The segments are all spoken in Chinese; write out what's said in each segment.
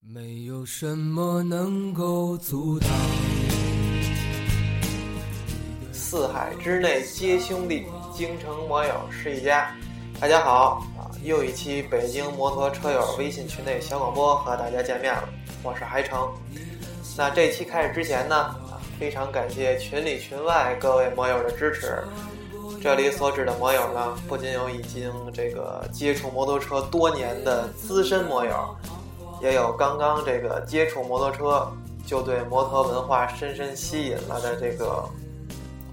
没有什么能够阻挡。四海之内皆兄弟，京城摩友是一家。大家好啊，又一期北京摩托车友微信群内小广播和大家见面了，我是海城。那这期开始之前呢，啊，非常感谢群里群外各位摩友的支持。这里所指的摩友呢，不仅有已经这个接触摩托车多年的资深摩友，也有刚刚这个接触摩托车就对摩托文化深深吸引了的这个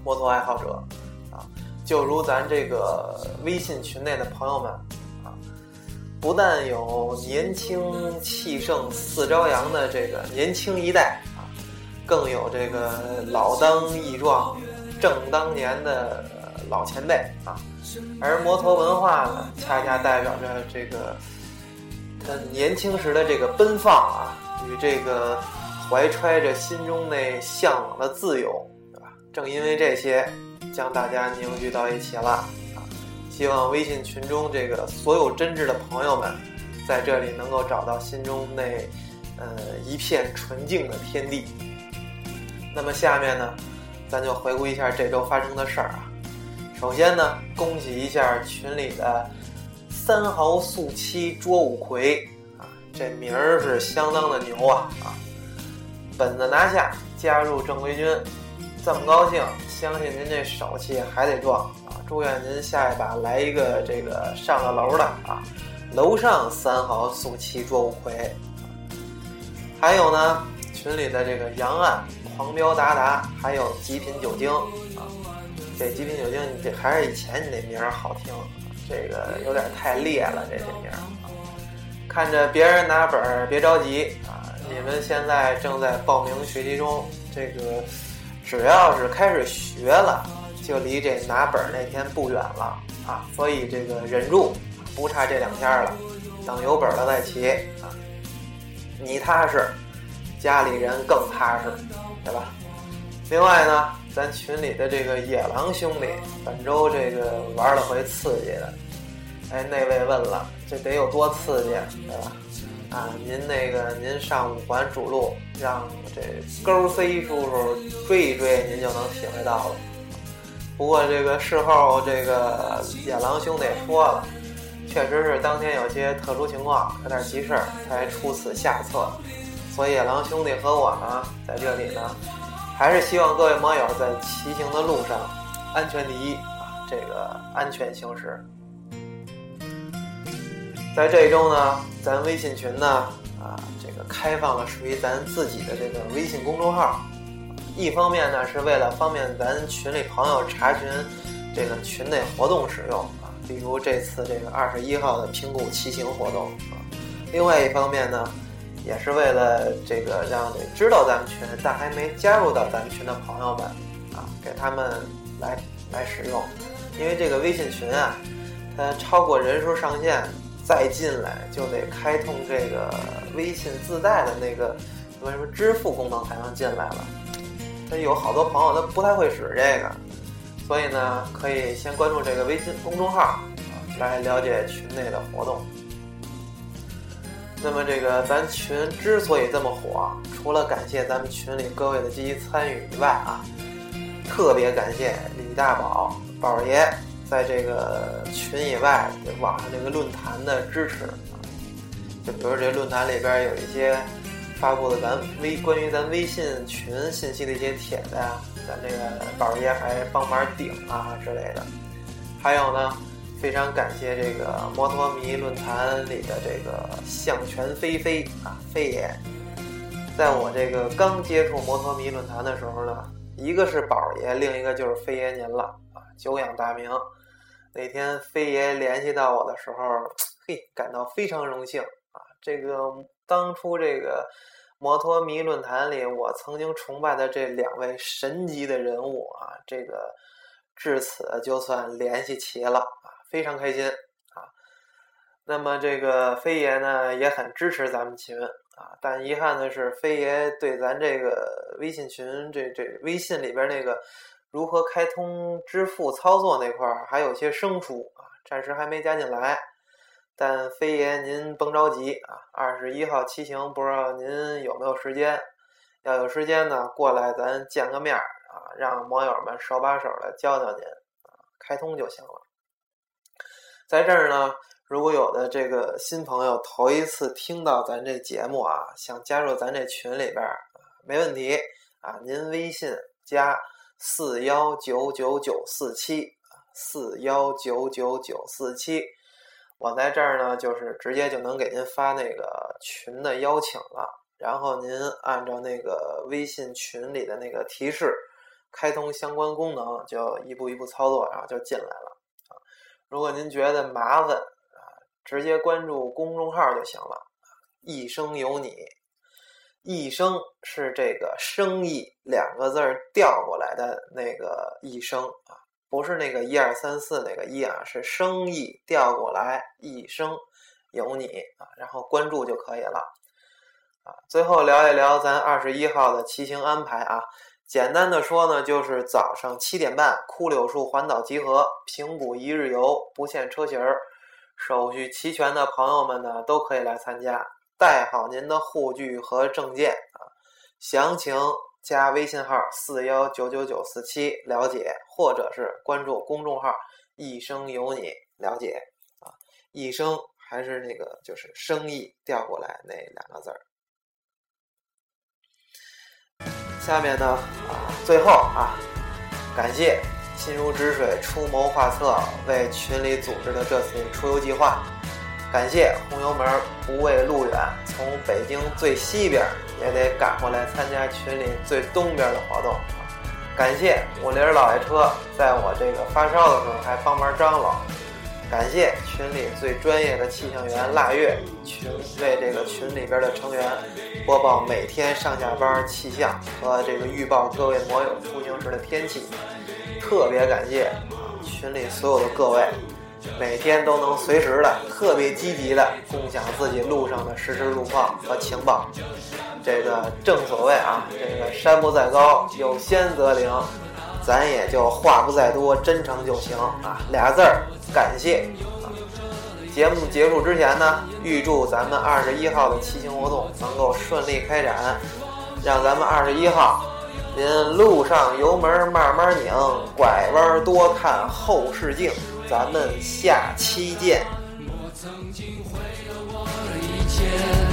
摩托爱好者，啊，就如咱这个微信群内的朋友们，啊，不但有年轻气盛似朝阳的这个年轻一代啊，更有这个老当益壮正当年的。老前辈啊，而摩托文化呢，恰恰代表着这个年轻时的这个奔放啊，与这个怀揣着心中那向往的自由，对吧？正因为这些，将大家凝聚到一起了啊！希望微信群中这个所有真挚的朋友们，在这里能够找到心中那呃一片纯净的天地。那么下面呢，咱就回顾一下这周发生的事儿啊。首先呢，恭喜一下群里的三豪速七捉五魁啊，这名儿是相当的牛啊啊！本子拿下，加入正规军，这么高兴，相信您这手气还得壮啊！祝愿您下一把来一个这个上了楼的啊，楼上三豪速七捉五魁。还有呢，群里的这个杨岸狂飙达达，还有极品酒精啊。这极品酒精，你这还是以前你那名儿好听，这个有点太烈了，这电影。看着别人拿本儿，别着急啊！你们现在正在报名学习中，这个只要是开始学了，就离这拿本儿那天不远了啊！所以这个忍住，不差这两天了，等有本了再骑啊！你踏实，家里人更踏实，对吧？另外呢。咱群里的这个野狼兄弟，本周这个玩了回刺激的，哎，那位问了，这得有多刺激，对吧？啊，您那个您上五环主路，让这勾 C 叔叔追一追，您就能体会到了。不过这个事后，这个野狼兄弟说了，确实是当天有些特殊情况，有点急事儿，才出此下策。所以野狼兄弟和我呢，在这里呢。还是希望各位摩友在骑行的路上安全第一啊！这个安全行驶。在这一周呢，咱微信群呢啊，这个开放了属于咱自己的这个微信公众号。一方面呢，是为了方便咱群里朋友查询这个群内活动使用啊，比如这次这个二十一号的平谷骑行活动啊。另外一方面呢。也是为了这个让知道咱们群，但还没加入到咱们群的朋友们，啊，给他们来来使用。因为这个微信群啊，它超过人数上限再进来就得开通这个微信自带的那个什么什么支付功能才能进来了。他有好多朋友他不太会使这个，所以呢，可以先关注这个微信公众号啊，来了解群内的活动。那么这个咱群之所以这么火，除了感谢咱们群里各位的积极参与以外啊，特别感谢李大宝宝爷在这个群以外网上这个论坛的支持啊。就比如这论坛里边有一些发布的咱微关于咱微信群信息的一些帖子呀，咱这个宝爷还帮忙顶啊之类的。还有呢。非常感谢这个摩托迷论坛里的这个向泉飞飞啊，飞爷，在我这个刚接触摩托迷论坛的时候呢，一个是宝爷，另一个就是飞爷您了啊，久仰大名。那天飞爷联系到我的时候，嘿，感到非常荣幸啊。这个当初这个摩托迷论坛里，我曾经崇拜的这两位神级的人物啊，这个至此就算联系齐了啊。非常开心啊！那么这个飞爷呢也很支持咱们群啊，但遗憾的是，飞爷对咱这个微信群这这微信里边那个如何开通支付操作那块儿还有些生疏啊，暂时还没加进来。但非爷您甭着急啊，二十一号骑行不知道您有没有时间？要有时间呢，过来咱见个面儿啊，让网友们手把手的教教您啊，开通就行了。在这儿呢，如果有的这个新朋友头一次听到咱这节目啊，想加入咱这群里边儿，没问题啊，您微信加四幺九九九四七四幺九九九四七。我在这儿呢，就是直接就能给您发那个群的邀请了，然后您按照那个微信群里的那个提示，开通相关功能，就一步一步操作，然后就进来了。如果您觉得麻烦啊，直接关注公众号就行了。一生有你，一生是这个生意两个字儿调过来的那个一生啊。不是那个一二三四那个一啊，是生意调过来，一生有你啊，然后关注就可以了啊。最后聊一聊咱二十一号的骑行安排啊，简单的说呢，就是早上七点半枯柳树环岛集合，平谷一日游，不限车型儿，手续齐全的朋友们呢都可以来参加，带好您的护具和证件啊，详情。加微信号四幺九九九四七了解，或者是关注公众号“一生有你”了解啊。一生还是那个就是生意调过来那两个字儿。下面呢啊，最后啊，感谢心如止水、出谋划策为群里组织的这次出游计划。感谢红油门不畏路远，从北京最西边也得赶过来参加群里最东边的活动。感谢五菱老爷车在我这个发烧的时候还帮忙张罗。感谢群里最专业的气象员腊月群为这个群里边的成员播报每天上下班气象和这个预报各位摩友出行时的天气。特别感谢啊群里所有的各位。每天都能随时的、特别积极的共享自己路上的实时路况和情报。这个正所谓啊，这个山不在高，有仙则灵。咱也就话不在多，真诚就行啊，俩字儿感谢。啊节目结束之前呢，预祝咱们二十一号的骑行活动能够顺利开展，让咱们二十一号您路上油门慢慢拧，拐弯多看后视镜。咱们下期见。我曾经毁了我的一切，